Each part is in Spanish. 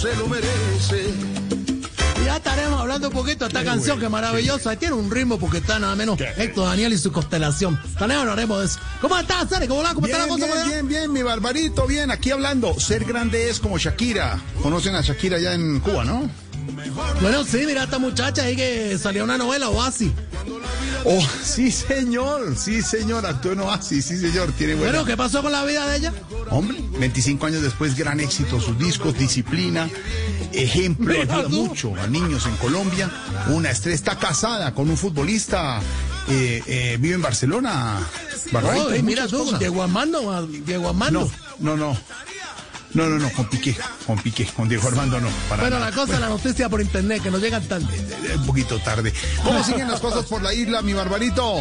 Se lo merece. Y ya estaremos hablando un poquito de esta canción que es maravillosa. Tiene un ritmo porque está nada menos Héctor Daniel y su constelación. También hablaremos de eso. ¿Cómo estás, Sari? ¿Cómo? ¿Cómo está la Bien, cosa bien, bien, bien, mi barbarito, bien, aquí hablando. Ser grande es como Shakira. Conocen a Shakira allá en Cuba, ¿no? Bueno, sí, mira esta muchacha ahí que salió una novela, Oasis. Oh, sí, señor, sí, señor, actuó en Oasis, sí, señor, tiene buena. Bueno, ¿qué pasó con la vida de ella? Hombre, 25 años después, gran éxito, sus discos, disciplina, ejemplo, ayuda mucho a niños en Colombia. Una estrella está casada con un futbolista, eh, eh, vive en Barcelona. Barbarito, Oh, y mira tú. Diego Armando, Diego Armando. No, no, no. No, no, no, con Piqué, con Piqué, con Diego Armando no. Para Bueno, nada. la cosa, la noticia por internet, que nos llegan tarde. Eh, Un poquito tarde. ¿Cómo siguen las cosas por la isla, mi barbarito?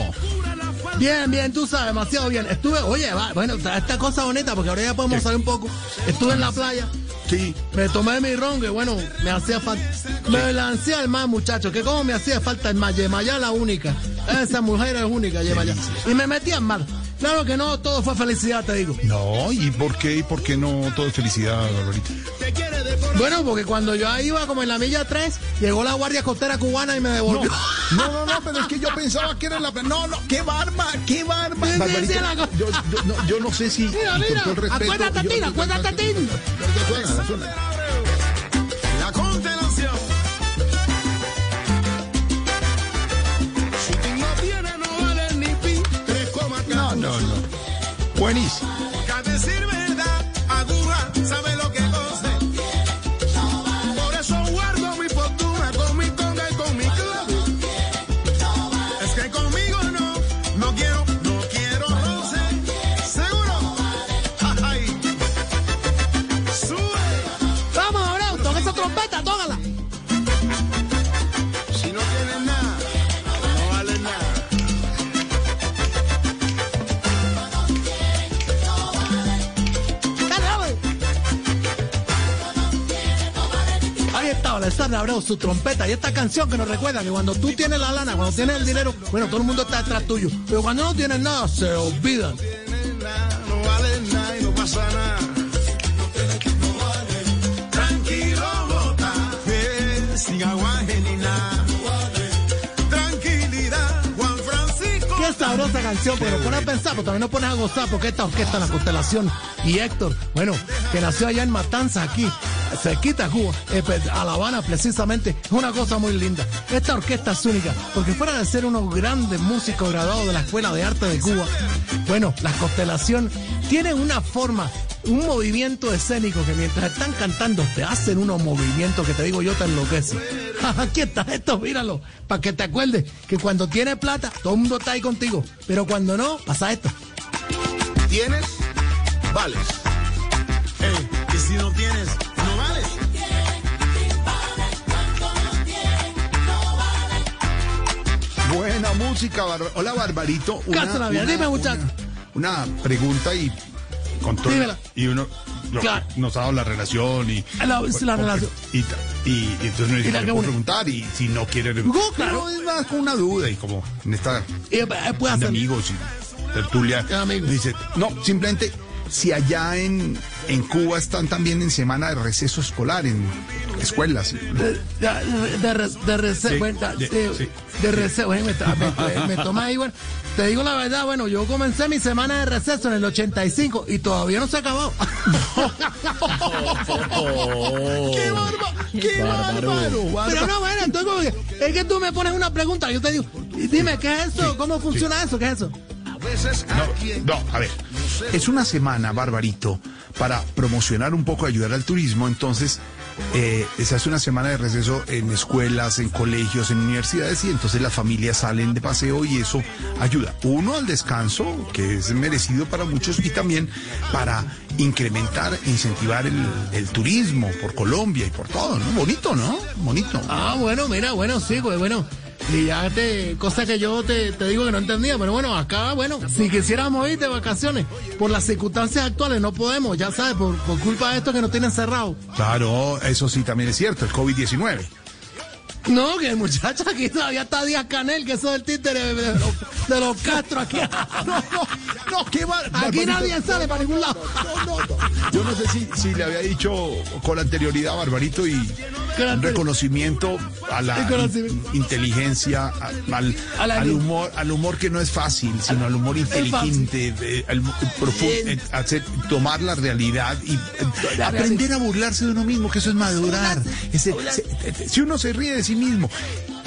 Bien, bien, tú sabes, demasiado bien. Estuve, oye, va, bueno, esta cosa bonita, porque ahora ya podemos salir un poco. Estuve en la playa, Sí. me tomé mi ron, que bueno, me hacía falta. Me lancé al mar, muchachos, que como me hacía falta el mar. Yemayá la única. Esa mujer es única, Yemayá. Y me metí al mar. Claro que no, todo fue felicidad, te digo. No, ¿y por qué? ¿Y por qué no todo es felicidad, barbarito? Bueno, porque cuando yo ahí iba como en la milla 3, llegó la Guardia Costera Cubana y me devolvió. no, no, no, pero es que yo pensaba que era la... No, no, qué barba, qué barba. Sí, sí, Barbarito, sí, la co- yo, yo, no, yo no sé si... Mira, y con mira, todo el respeto, acuérdate, yo- acuérdate, Tin. Ya suena, ya suena. La Buenísimo. Abreu, su trompeta y esta canción que nos recuerda que cuando tú tienes la lana, cuando tienes el dinero, bueno, todo el mundo está detrás tuyo. Pero cuando no tienes nada, se olvidan. no no pasa nada. Tranquilo, sabrosa canción, pero pones a pensar, pero también nos pones a gozar porque esta orquesta, la constelación y Héctor, bueno, que nació allá en Matanzas, aquí, cerquita a Cuba, eh, pues, a La Habana precisamente, es una cosa muy linda. Esta orquesta es única, porque fuera de ser unos grandes músicos graduados de la Escuela de Arte de Cuba, bueno, la constelación tiene una forma, un movimiento escénico que mientras están cantando te hacen unos movimientos que te digo yo te enloquece. Aquí está esto, míralo, para que te acuerdes que cuando tienes plata, todo el mundo está ahí contigo, pero cuando no, pasa esto. ¿Tienes? Vales. Y si no tienes, Buena música, Barba- Hola, Barbarito. Cásala bien, dime, muchacho. Una, una pregunta y con todo- Dímela. Y uno lo Claro. nos ha dado la relación y. La- es la relación. Y, y, y entonces uno dice, Y la "¿Le que puedo uno- preguntar y si no quiere. No, claro. Es más con una duda y como en esta Y, eh, puede de hacer. amigos y tertulia. Amigos. Dice, no, simplemente si allá en, en Cuba están también en semana de receso escolar, en escuelas. De, de, receso, bueno, me, tra- me, me toma ahí, bueno, te digo la verdad, bueno, yo comencé mi semana de receso en el 85 y todavía no se ha acabado. ¡Qué barba! ¡Qué bárbaro! Pero no, bueno, entonces como que, es que tú me pones una pregunta, yo te digo, dime, ¿qué es eso? ¿Cómo funciona eso? ¿Qué es eso? No, no, a ver, es una semana, Barbarito, para promocionar un poco, ayudar al turismo, entonces eh, se hace una semana de receso en escuelas, en colegios, en universidades y entonces las familias salen de paseo y eso ayuda. Uno al descanso, que es merecido para muchos, y también para incrementar, incentivar el, turismo por Colombia y por todo, ¿no? Bonito, ¿no? Bonito. Ah, bueno, mira, bueno, sí, pues bueno. Y ya te, cosa que yo te, te digo que no entendía, pero bueno, acá, bueno, si quisiéramos ir de vacaciones, por las circunstancias actuales no podemos, ya sabes, por, por culpa de esto que nos tienen cerrado. Claro, eso sí también es cierto, el COVID-19. No, que el muchacho aquí todavía está Díaz Canel, que eso es el títere de, de los, de los Castro aquí. No, no, no, qué mal. Aquí nadie sale para ningún lado. Yo no sé si, si le había dicho con anterioridad a Barbarito y un reconocimiento a la inteligencia, al, humor, al humor que no es fácil, sino al humor inteligente, al eh, hacer, tomar la realidad y eh, aprender a burlarse de uno mismo, que eso es madurar. Se- eh, si uno se ríe de sí mismo.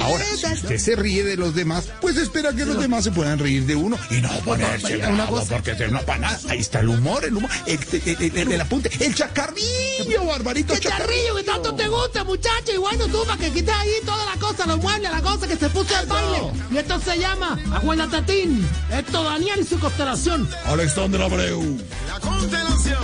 Ahora, si usted se ríe de los demás, pues espera que los demás se puedan reír de uno y no ponerse Una bravo, cosa- porque es una panada. Ahí está el humor, el humor, el, el- el- el- el apunte, el chacarrillo, Barbarito, ¡Qué charrillo que tanto te gusta, muchacho! Y bueno, tú, para que quites ahí toda la cosa, los muebles, la cosa que se puso el baile. Y esto se llama Acuérdate, Tin. Esto Daniel y su constelación. Alexandra Abreu. La constelación.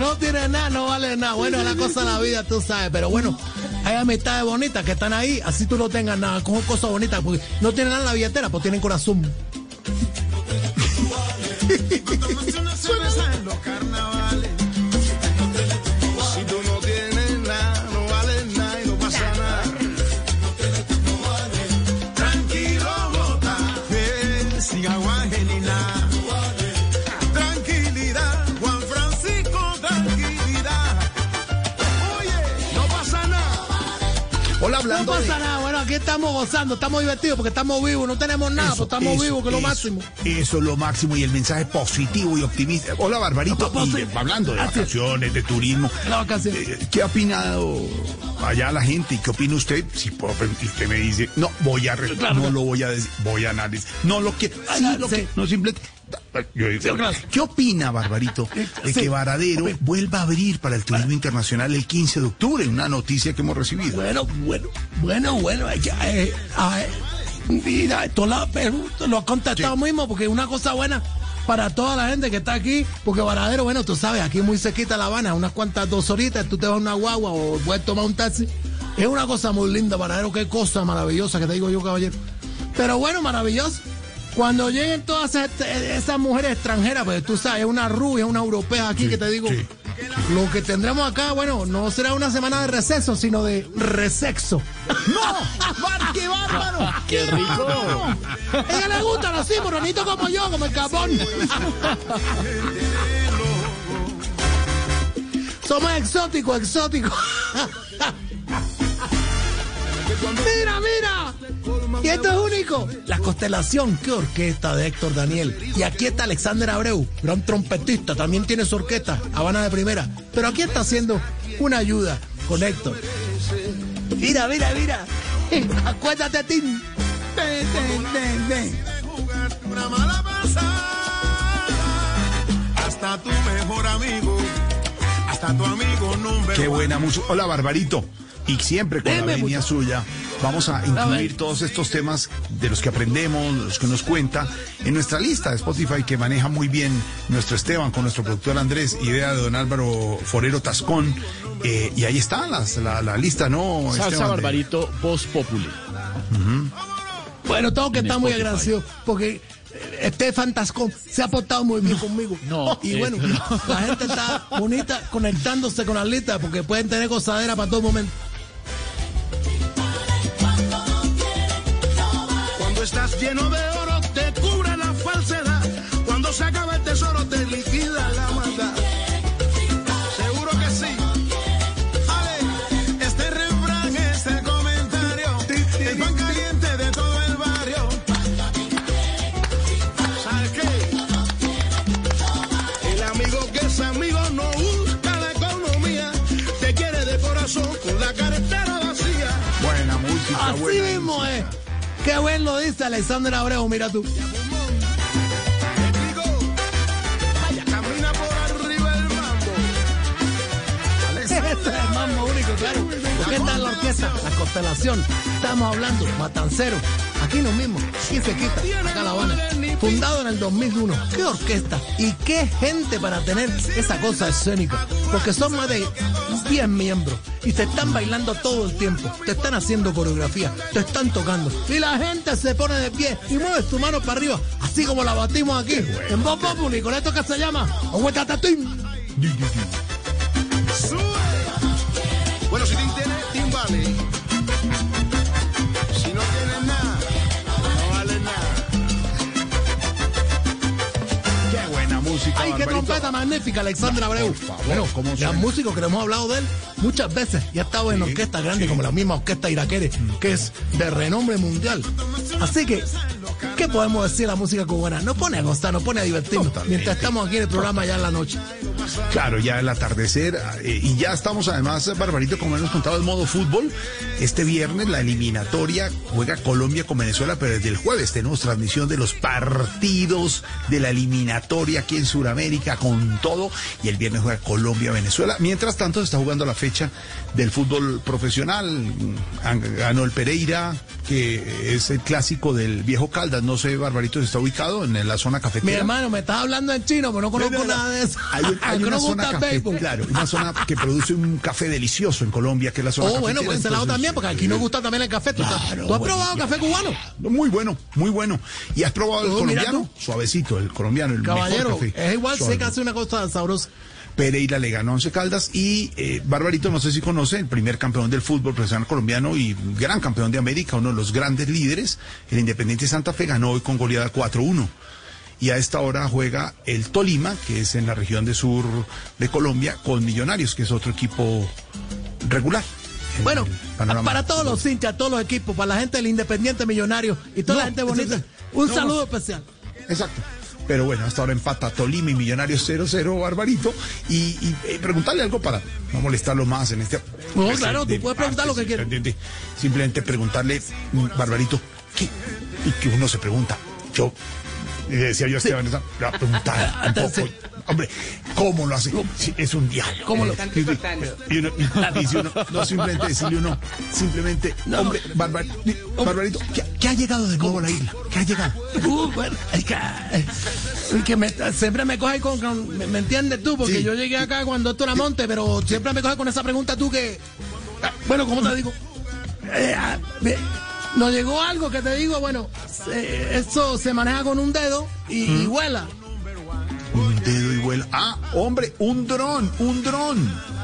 No tienes nada, no vale nada. Bueno, la cosa de la vida, tú sabes. Pero bueno, hay amistades bonitas que están ahí. Así tú no tengas nada. Cojo cosas bonitas. Porque no tienen nada en la billetera, pues tienen corazón. No pasa nada. Estamos gozando, estamos divertidos porque estamos vivos. No tenemos nada, pues estamos eso, vivos, que es lo máximo. Eso es lo máximo y el mensaje positivo y optimista. Hola, Barbarito. No, Y, posi- hablando de Así es. vacaciones, de turismo. La eh, ¿Qué ha opinado allá la gente? ¿Y qué opina usted? Si puedo, y usted me dice, no, voy a responder, no lo voy a decir, voy a analizar. No lo que, sí, Ah, lo sí. que, no simplemente. Yo Sí, claro. ¿Qué opina, Barbarito, de Sí. que Varadero vuelva a abrir para el turismo internacional el 15 de octubre? Una noticia que hemos recibido. Bueno, bueno, bueno, bueno. hay que, eh, eh, esto la, lo ha contestado mismo porque es una cosa buena para toda la gente que está aquí. Porque Varadero, bueno, tú sabes, aquí muy cerquita La Habana, unas cuantas dos horitas, tú te vas a una guagua o puedes tomar un taxi. Es una cosa muy linda, Varadero, qué cosa maravillosa que te digo yo, caballero. Pero bueno, maravilloso. Cuando lleguen todas esas, esas mujeres extranjeras, pues tú sabes, es una rubia, una europea aquí que te digo. sí. Lo que tendremos acá, bueno, no será una semana de receso, sino de resexo. ¡No! ¡Bar- ¡Qué bárbaro! ¡Qué rico! A ella le gustan así, moronito como yo, como el capón. Somos exóticos, exóticos. mira, mira. Y esto es único. La constelación, qué orquesta de Héctor Daniel. Y aquí está Alexander Abreu, gran trompetista, también tiene su orquesta, Habana de primera. Pero aquí está haciendo una ayuda con Héctor. Mira, mira, mira. Acuérdate, Tim. Ven, ven, ven, una mala pasada. Hasta tu mejor amigo, hasta tu amigo número Qué buena música. Hola, Barbarito. Y siempre con Deme, la venia muchacho. suya vamos a incluir todos estos temas de los que aprendemos, los que nos cuenta, en nuestra lista de Spotify que maneja muy bien nuestro Esteban con nuestro productor Andrés, idea de don Álvaro Forero Tascón. Eh, y ahí está las- la, la lista, ¿no? Salsa Esteban, de- Barbarito Voz Populi. Bueno, tengo que En estar muy agradecido porque eh, Estefan Tascón se ha portado muy bien conmigo. No, y eh, bueno, no. la gente está bonita conectándose con las listas porque pueden tener gozadera para todo momento. Lleno de oro, te cubre la se acaba el tesoro, te liquida la maldad. Seguro que sí. Ale, este refrán, este comentario, el pan caliente de todo el barrio. ¿Sabes qué? El amigo que es amigo no busca la economía, te quiere de corazón con la cartera vacía. Buena música, Así buena mismo música. es. Qué buen lo dice Alexander Abreu, mira tú. Vaya, camina por arriba el mambo. Ese es el mambo único, claro. Está en la orquesta, la constelación. Estamos hablando, Matancero. Aquí lo mismo, aquí se quita, acá La Habana. Fundado en el 2001. Qué orquesta y qué gente para tener esa cosa escénica. Porque son más de 10 miembros y te están bailando todo el tiempo. Te están haciendo coreografía, te están tocando. Y la gente se pone de pie y mueve tu mano para arriba, así como la batimos aquí. En Voz Populi, con esto que se llama Ohuetatatín. ¡Ay, qué trompeta magnífica, Alexandra Abreu! Bueno, ¿cómo ya suena? músico que le hemos hablado de él muchas veces y ha estado en orquestas grandes como la misma orquesta Iraquere, que es de renombre mundial. Así que, ¿qué podemos decir de la música cubana? Nos pone a gozar, nos pone a divertirnos mientras estamos aquí en el programa ya en la noche. Claro, ya el atardecer eh, y ya estamos además, Barbarito, como hemos contado, el modo fútbol. Este viernes la eliminatoria juega Colombia con Venezuela, pero desde el jueves tenemos transmisión de los partidos de la eliminatoria aquí en Sudamérica con todo y el viernes juega Colombia-Venezuela. Mientras tanto se está jugando la fecha del fútbol profesional. Gan- Ganó el Pereira, que es el clásico del viejo Caldas. No sé, Barbarito, si está ubicado en la zona Mi cafetera. hermano, me estás hablando en chino, pero no conozco No, no, no. nada de eso. Hay, un- hay Que una zona café- claro, una zona que produce un café delicioso en Colombia, que es la zona Oh, bueno, cafetera, ese lado entonces, también, porque aquí nos gusta también el café. ¿Tú, Claro, ¿tú has probado café cubano? Muy bueno, muy bueno. ¿Y has probado el Oh, colombiano? Suavecito, el colombiano, el Caballero, mejor café. es igual, sé que hace una cosa sabrosa. Pereira le ganó a Once Caldas y eh, Barbarito, no sé si conoce, el primer campeón del fútbol profesional colombiano y gran campeón de América, uno de los grandes líderes, el Independiente Santa Fe ganó hoy con goleada 4-1. Y a esta hora juega el Tolima, que es en la región de sur de Colombia, con Millonarios, que es otro equipo regular. en Bueno, para todos los hinchas, todos los equipos, para la gente del Independiente Millonario y toda No, la gente bonita, un no, saludo especial. Exacto. Pero bueno, hasta ahora empata Tolima y Millonarios 0-0, Barbarito. Y, y, eh, preguntarle algo para no molestarlo más en este. No, claro, tú de puedes preguntar lo que quieras. Simplemente preguntarle, mm, Barbarito, ¿qué? Y que uno se pregunta, yo. Le decía yo a Esteban, esa- le voy a preguntar un poco. Hombre, ¿cómo lo hace? Sí, es un diálogo. ¿Cómo lo- Y- y- y uno- y uno, no simplemente decirle uno, simplemente, hombre, Barbar- Barbarito, ¿qué, qué ha llegado de nuevo a la isla? ¿Qué ha llegado? Uh, bueno, es que, eh, es que me- siempre me coge con, con- me, me entiendes tú, porque Sí. yo llegué acá cuando esto era monte, pero siempre me coge con esa pregunta tú que, bueno, ¿cómo te digo? Eh, me- nos llegó algo que te digo, bueno, eh, eso se maneja con un dedo y, y vuela. Un dedo y vuela. Ah, hombre, un dron, un dron.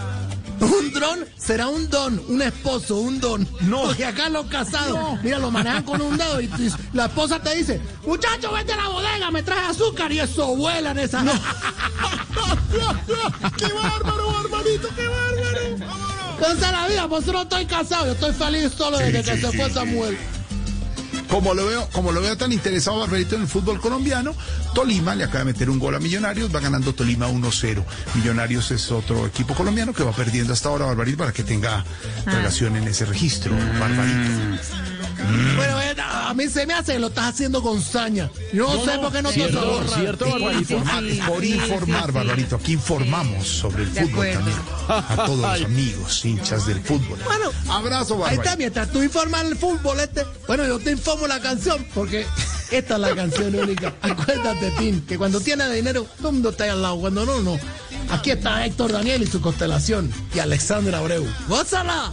Un dron será un don, un esposo, un don. No. Porque acá los casados, mira, lo manejan con un dedo y, y la esposa te dice, muchacho, vete a la bodega, me traes azúcar y eso vuela en esa... ¡Qué bárbaro, qué bárbaro! Cansa la vida, por eso no estoy casado, yo estoy feliz solo desde Sí, que sí, se sí, fue sí. Samuel. Como lo veo, como lo veo tan interesado Barbarito en el fútbol colombiano, Tolima le acaba de meter un gol a Millonarios, va ganando Tolima 1-0. Millonarios es otro equipo colombiano que va perdiendo hasta ahora Barbarito para que tenga relación en ese registro, Barbarito. Bueno, eh, a mí se me hace que lo estás haciendo con saña. Yo no, sé por qué no te cierto, ahorras. cierto, Es por informar, informar, Barbarito. Aquí informamos sobre el fútbol también. A todos los amigos, hinchas del fútbol. Bueno, abrazo, Ahí Barbarito. está, mientras tú informas el fútbol este, bueno, yo te informo la canción, porque esta es la canción única. Acuérdate, Tim, que cuando tienes dinero, todo el mundo está ahí al lado. Cuando no, no. Aquí está Héctor Daniel y su constelación, y Alexandra Abreu. ¡Gózala!